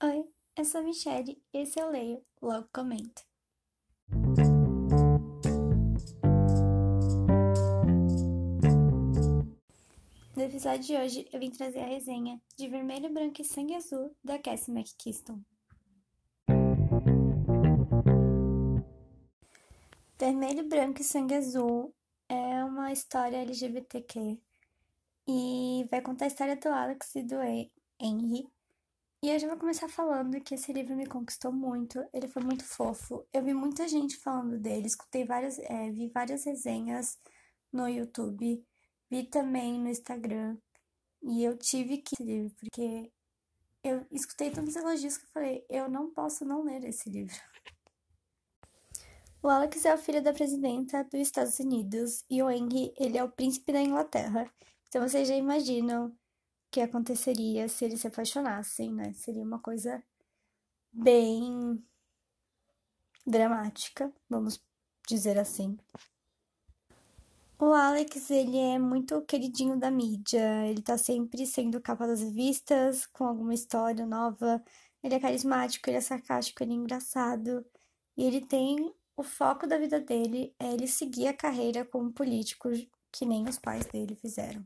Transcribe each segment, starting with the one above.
Oi, eu sou a Michelle e esse eu leio, logo comento. No episódio de hoje eu vim trazer a resenha de Vermelho, Branco e Sangue Azul da Cassie McKiston. Vermelho, Branco e Sangue Azul é uma história LGBTQ e vai contar a história do Alex e do Henry, e eu já vou começar falando que esse livro me conquistou muito, ele foi muito fofo. Eu vi muita gente falando dele, escutei várias, é, vi várias resenhas no YouTube, vi também no Instagram. E eu tive que esse livro, porque eu escutei tantos elogios que eu falei, eu não posso não ler esse livro. O Alex é o filho da presidenta dos Estados Unidos e o Henry, ele é o príncipe da Inglaterra. Então vocês já imaginam que aconteceria se eles se apaixonassem, né? Seria uma coisa bem dramática, vamos dizer assim. O Alex, ele é muito queridinho da mídia, ele tá sempre sendo capa das revistas, com alguma história nova. Ele é carismático, ele é sarcástico, ele é engraçado. E ele tem o foco da vida dele é ele seguir a carreira como político, que nem os pais dele fizeram.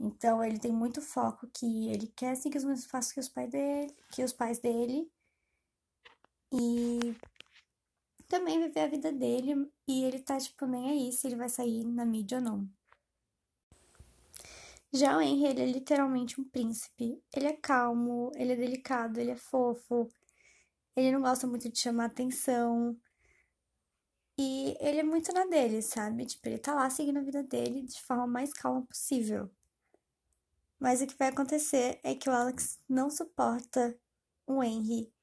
Então ele tem muito foco que ele quer seguir os mesmos passos que os pais dele, que os pais dele. E também viver a vida dele e ele tá tipo nem aí se ele vai sair na mídia ou não. Já o Henry, ele é literalmente um príncipe. Ele é calmo, ele é delicado, ele é fofo. Ele não gosta muito de chamar atenção. E ele é muito na dele, sabe? Tipo, ele tá lá seguindo a vida dele de forma mais calma possível. Mas o que vai acontecer é que o Alex não suporta o Henry.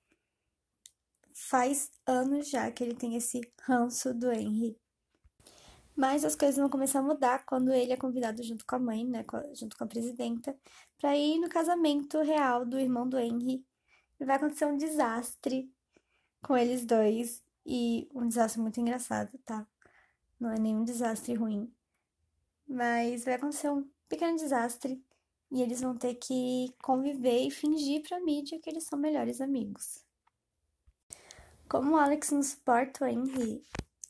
Faz anos já que ele tem esse ranço do Henry. Mas as coisas vão começar a mudar quando ele é convidado junto com a mãe, né, junto com a presidenta, para ir no casamento real do irmão do Henry. E vai acontecer um desastre com eles dois e um desastre muito engraçado, tá? Não é nenhum desastre ruim. Mas vai acontecer um pequeno desastre e eles vão ter que conviver e fingir para a mídia que eles são melhores amigos. Como o Alex não suporta o Henry,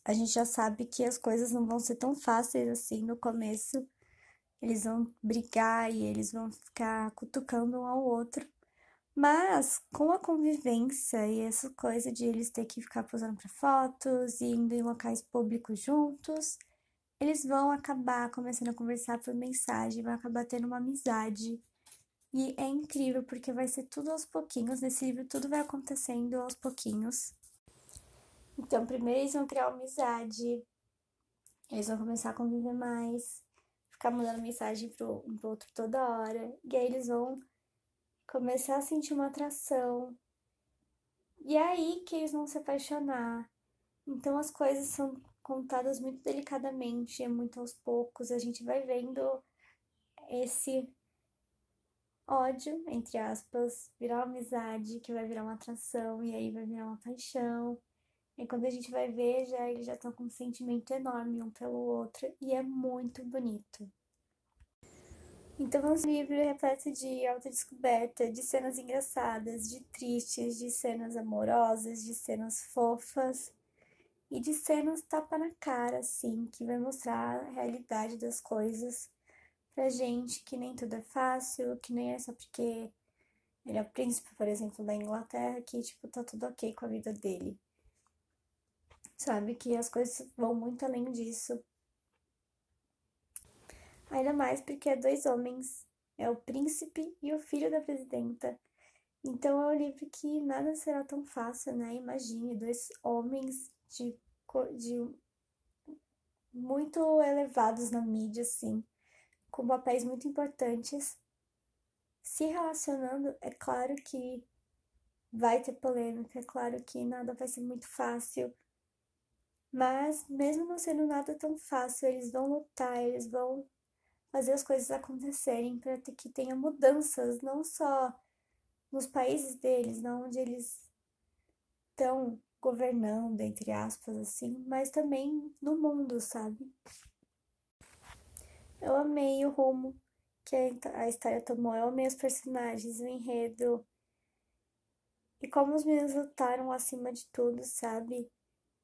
a gente já sabe que as coisas não vão ser tão fáceis assim no começo. Eles vão brigar e eles vão ficar cutucando um ao outro. Mas com a convivência e essa coisa de eles ter que ficar posando para fotos e indo em locais públicos juntos, eles vão acabar começando a conversar por mensagem, vão acabar tendo uma amizade. E é incrível porque vai ser tudo aos pouquinhos. Nesse livro, tudo vai acontecendo aos pouquinhos. Então, primeiro eles vão criar uma amizade, eles vão começar a conviver mais, ficar mandando mensagem pro, um pro outro toda hora. E aí eles vão começar a sentir uma atração. E é aí que eles vão se apaixonar. Então as coisas são contadas muito delicadamente, é muito aos poucos. A gente vai vendo esse ódio, entre aspas, virar uma amizade, que vai virar uma atração, e aí vai virar uma paixão. E quando a gente vai ver, já eles já estão com um sentimento enorme um pelo outro, e é muito bonito. Então, é um livro repleto de autodescoberta, de cenas engraçadas, de tristes, de cenas amorosas, de cenas fofas e de cenas tapa na cara, assim, que vai mostrar a realidade das coisas pra gente, que nem tudo é fácil, que nem é só porque ele é o príncipe, por exemplo, da Inglaterra, que, tipo, tá tudo ok com a vida dele. Sabe? Que as coisas vão muito além disso. Ainda mais porque é dois homens, é o príncipe e o filho da presidenta. Então é um livro que nada será tão fácil, né? Imagine dois homens de, de muito elevados na mídia, assim, com papéis muito importantes, se relacionando, é claro que vai ter polêmica, é claro que nada vai ser muito fácil, mas mesmo não sendo nada tão fácil, eles vão lutar, eles vão fazer as coisas acontecerem para que tenha mudanças, não só nos países deles, não onde eles estão governando, entre aspas, assim, mas também no mundo, sabe? Eu amei o rumo que a história tomou, eu amei os personagens, o enredo. E como os meninos lutaram acima de tudo, sabe?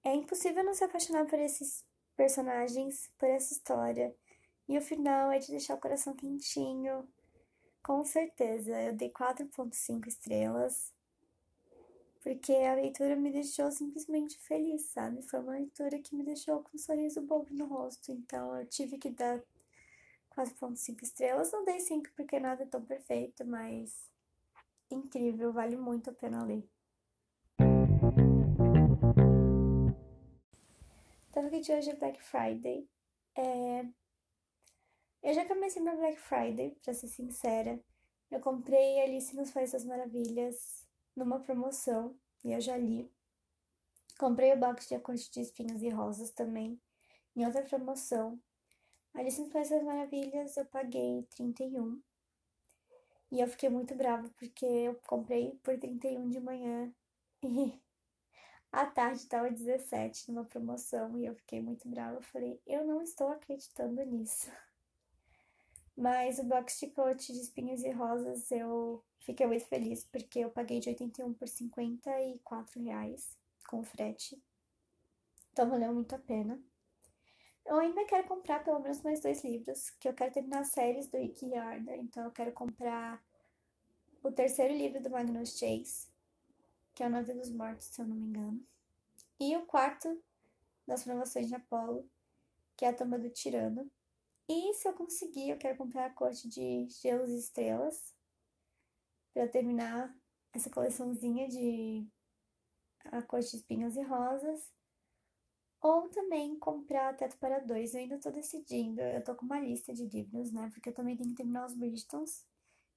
É impossível não se apaixonar por esses personagens, por essa história. E o final é de deixar o coração quentinho. Com certeza, eu dei 4.5 estrelas. Porque a leitura me deixou simplesmente feliz, sabe? Foi uma leitura que me deixou com um sorriso bobo no rosto. Então eu tive que dar 4.5 estrelas. Não dei 5 porque nada é tão perfeito, mas incrível, vale muito a pena ler. Então, que de hoje é Black Friday. É... Eu já comecei meu Black Friday, pra ser sincera. Eu comprei Alice nos Países das Maravilhas numa promoção e eu já li. Comprei o box de A Corte de Espinhos e Rosas também, em outra promoção. Alice nos Países das Maravilhas eu paguei 31. E eu fiquei muito brava porque eu comprei por 31 de manhã e à tarde estava 17 numa promoção e eu fiquei muito brava. Eu falei, eu não estou acreditando nisso. Mas o box coach de espinhos e rosas eu fiquei muito feliz porque eu paguei de 81 por 54 reais com frete. Então valeu muito a pena. Eu ainda quero comprar pelo menos mais dois livros, que eu quero terminar as séries do Rick Yarda. Então eu quero comprar o terceiro livro do Magnus Chase, que é o Nove dos Mortos, se eu não me engano. E o quarto das promoções de Apolo, que é a Tomba do Tirano. E se eu conseguir, eu quero comprar a corte de Gelos e Estrelas para terminar essa coleçãozinha de a corte de espinhos e rosas. Ou também comprar Teto para Dois. Eu ainda tô decidindo. Eu tô com uma lista de livros, né? Porque eu também tenho que terminar os Bridgetons.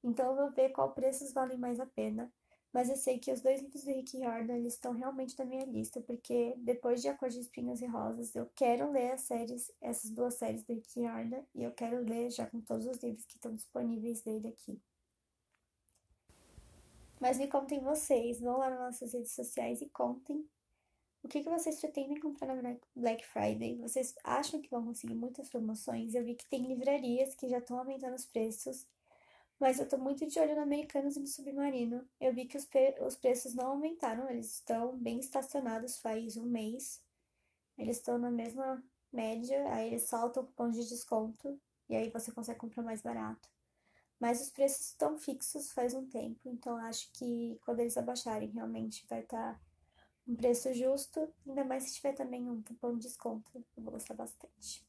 Então eu vou ver qual preços valem mais a pena. Mas eu sei que os dois livros do Rick Riordan, eles estão realmente na minha lista, porque depois de A Cor de Espinhos e Rosas, eu quero ler as séries, essas duas séries do Rick Riordan, e eu quero ler já com todos os livros que estão disponíveis dele aqui. Mas me contem vocês, vão lá nas nossas redes sociais e contem o que, que vocês pretendem comprar na Black Friday. Vocês acham que vão conseguir muitas promoções? Eu vi que tem livrarias que já estão aumentando os preços. Mas eu tô muito de olho no Americanos e no Submarino. Eu vi que os, os preços não aumentaram, eles estão bem estacionados faz um mês. Eles estão na mesma média, aí eles soltam cupons de desconto e aí você consegue comprar mais barato. Mas os preços estão fixos faz um tempo, então acho que quando eles abaixarem realmente vai estar tá um preço justo, ainda mais se tiver também um cupom de desconto, eu vou gostar bastante.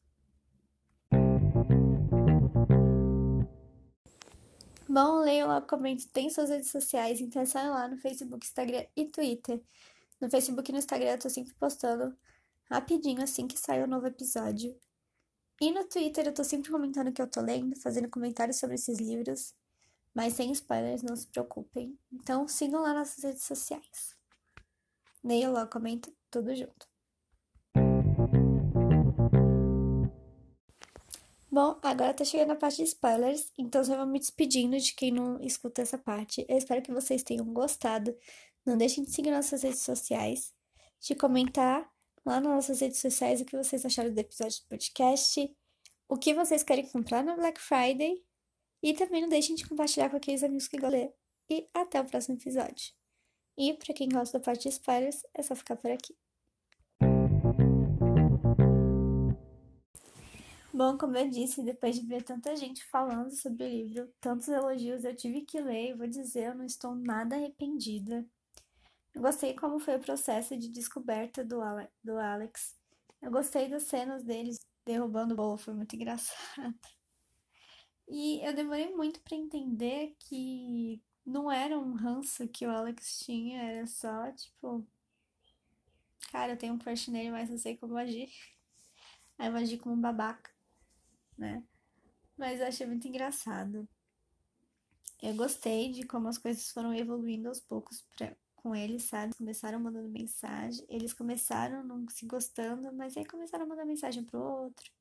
Bom, leiam lá, comentem, tem suas redes sociais, então ir lá no Facebook, Instagram e Twitter. No Facebook e no Instagram eu tô sempre postando rapidinho assim que sai o um novo episódio. E no Twitter eu tô sempre comentando o que eu tô lendo, fazendo comentários sobre esses livros, mas sem spoilers, não se preocupem. Então sigam lá nas redes sociais. Leiam lá, comentem, tudo junto. Bom, agora tá chegando a parte de spoilers, então eu vou me despedindo de quem não escuta essa parte. Eu espero que vocês tenham gostado. Não deixem de seguir nossas redes sociais, de comentar lá nas nossas redes sociais o que vocês acharam do episódio do podcast, o que vocês querem comprar no Black Friday e também não deixem de compartilhar com aqueles amigos que gostam. E até o próximo episódio. E para quem gosta da parte de spoilers, é só ficar por aqui. Bom, como eu disse, depois de ver tanta gente falando sobre o livro, tantos elogios, eu tive que ler e vou dizer, eu não estou nada arrependida. Eu gostei como foi o processo de descoberta do, Ale do Alex. Eu gostei das cenas deles derrubando o bolo, foi muito engraçado. E eu demorei muito para entender que não era um ranço que o Alex tinha, era só tipo. Cara, eu tenho um crush nele, mas não sei como agir. Aí eu agi como um babaca né? Mas eu achei muito engraçado. Eu gostei de como as coisas foram evoluindo aos poucos pra, com eles, sabe? Começaram mandando mensagem, eles começaram não se gostando, mas aí começaram a mandar mensagem pro outro.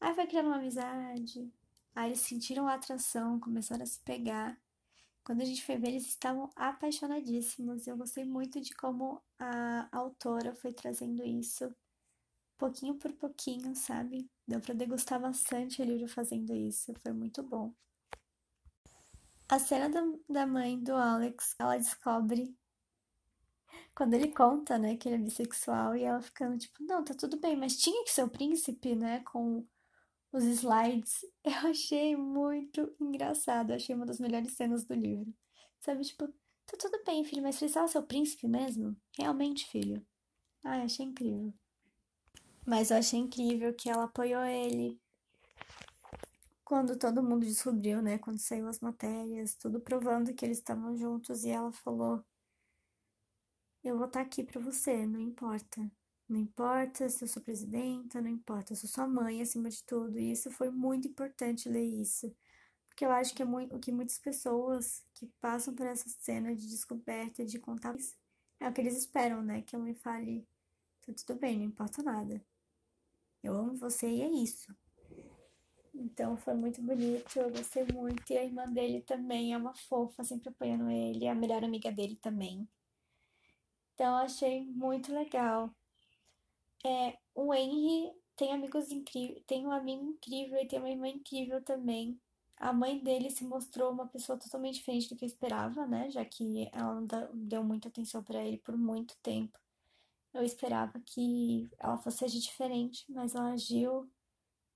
Aí foi criando uma amizade. Aí eles sentiram a atração, começaram a se pegar. Quando a gente foi ver, eles estavam apaixonadíssimos. Eu gostei muito de como a autora foi trazendo isso pouquinho por pouquinho, sabe? Deu para degustar bastante o livro fazendo isso, foi muito bom. A cena da, da mãe do Alex, ela descobre quando ele conta, né, que ele é bissexual e ela ficando tipo, não, tá tudo bem, mas tinha que ser o príncipe, né, com os slides. Eu achei muito engraçado, achei uma das melhores cenas do livro. Sabe, tipo, tá tudo bem, filho, mas precisava ser o príncipe mesmo? Realmente, filho. Ah, achei incrível. Mas eu achei incrível que ela apoiou ele. Quando todo mundo descobriu, né? Quando saiu as matérias, tudo provando que eles estavam juntos, e ela falou: Eu vou estar tá aqui pra você, não importa. Não importa se eu sou presidenta, não importa, eu sou sua mãe acima de tudo. E isso foi muito importante ler isso. Porque eu acho que é muito, o que muitas pessoas que passam por essa cena de descoberta, de contar, é o que eles esperam, né? Que a mãe fale: tá tudo bem, não importa nada. Eu amo você e é isso. Então foi muito bonito, eu gostei muito. E a irmã dele também é uma fofa, sempre apoiando ele, a melhor amiga dele também. Então achei muito legal. É, o Henry tem amigos incríveis, tem um amigo incrível e tem uma irmã incrível também. A mãe dele se mostrou uma pessoa totalmente diferente do que eu esperava, né? Já que ela não deu muita atenção para ele por muito tempo. Eu esperava que ela fosse agir diferente, mas ela agiu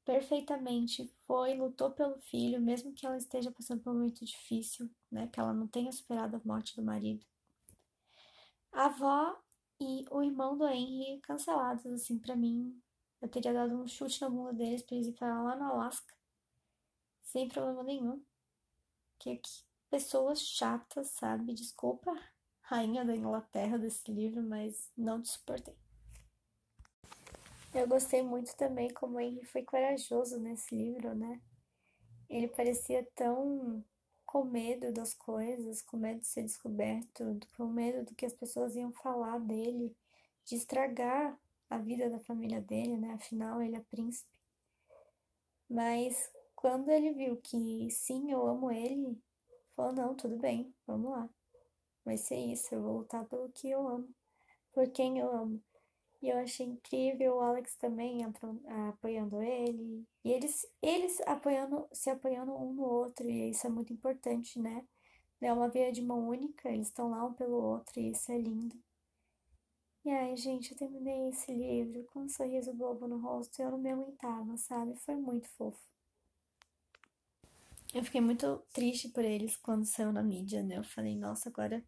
perfeitamente. Foi, lutou pelo filho, mesmo que ela esteja passando por um momento difícil, né? Que ela não tenha superado a morte do marido. A avó e o irmão do Henry cancelados, assim, para mim. Eu teria dado um chute na bunda deles pra eles ir lá no Alasca. Sem problema nenhum. Que, que pessoas chatas, sabe? Desculpa rainha da Inglaterra desse livro, mas não te suportei. Eu gostei muito também como ele foi corajoso nesse livro, né? Ele parecia tão com medo das coisas, com medo de ser descoberto, com medo do que as pessoas iam falar dele, de estragar a vida da família dele, né? Afinal, ele é príncipe. Mas quando ele viu que sim, eu amo ele, falou: não, tudo bem, vamos lá. Vai ser isso, eu vou lutar pelo que eu amo, por quem eu amo. E eu achei incrível o Alex também apoiando ele. E eles, eles apoiando, se apoiando um no outro. E isso é muito importante, né? É uma via de mão única, eles estão lá um pelo outro e isso é lindo. E aí, gente, eu terminei esse livro com um sorriso bobo no rosto e eu não me aguentava, sabe? Foi muito fofo. Eu fiquei muito triste por eles quando saiu na mídia, né? Eu falei, nossa, agora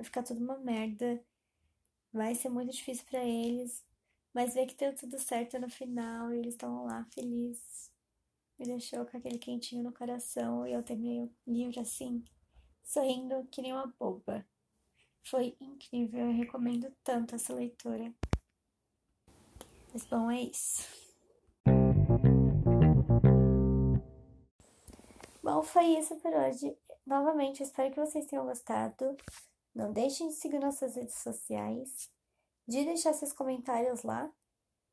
vai ficar tudo uma merda, vai ser muito difícil para eles, mas ver que deu tudo certo no final e eles estão lá felizes. Me deixou com aquele quentinho no coração e eu terminei o livro assim, sorrindo que nem uma boba. Foi incrível, eu recomendo tanto essa leitura. Mas bom, é isso. Bom, foi isso por hoje. Novamente, espero que vocês tenham gostado. Não deixem de seguir nossas redes sociais, de deixar seus comentários lá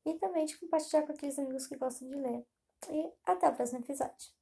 e também de compartilhar com aqueles amigos que gostam de ler. E até o próximo episódio.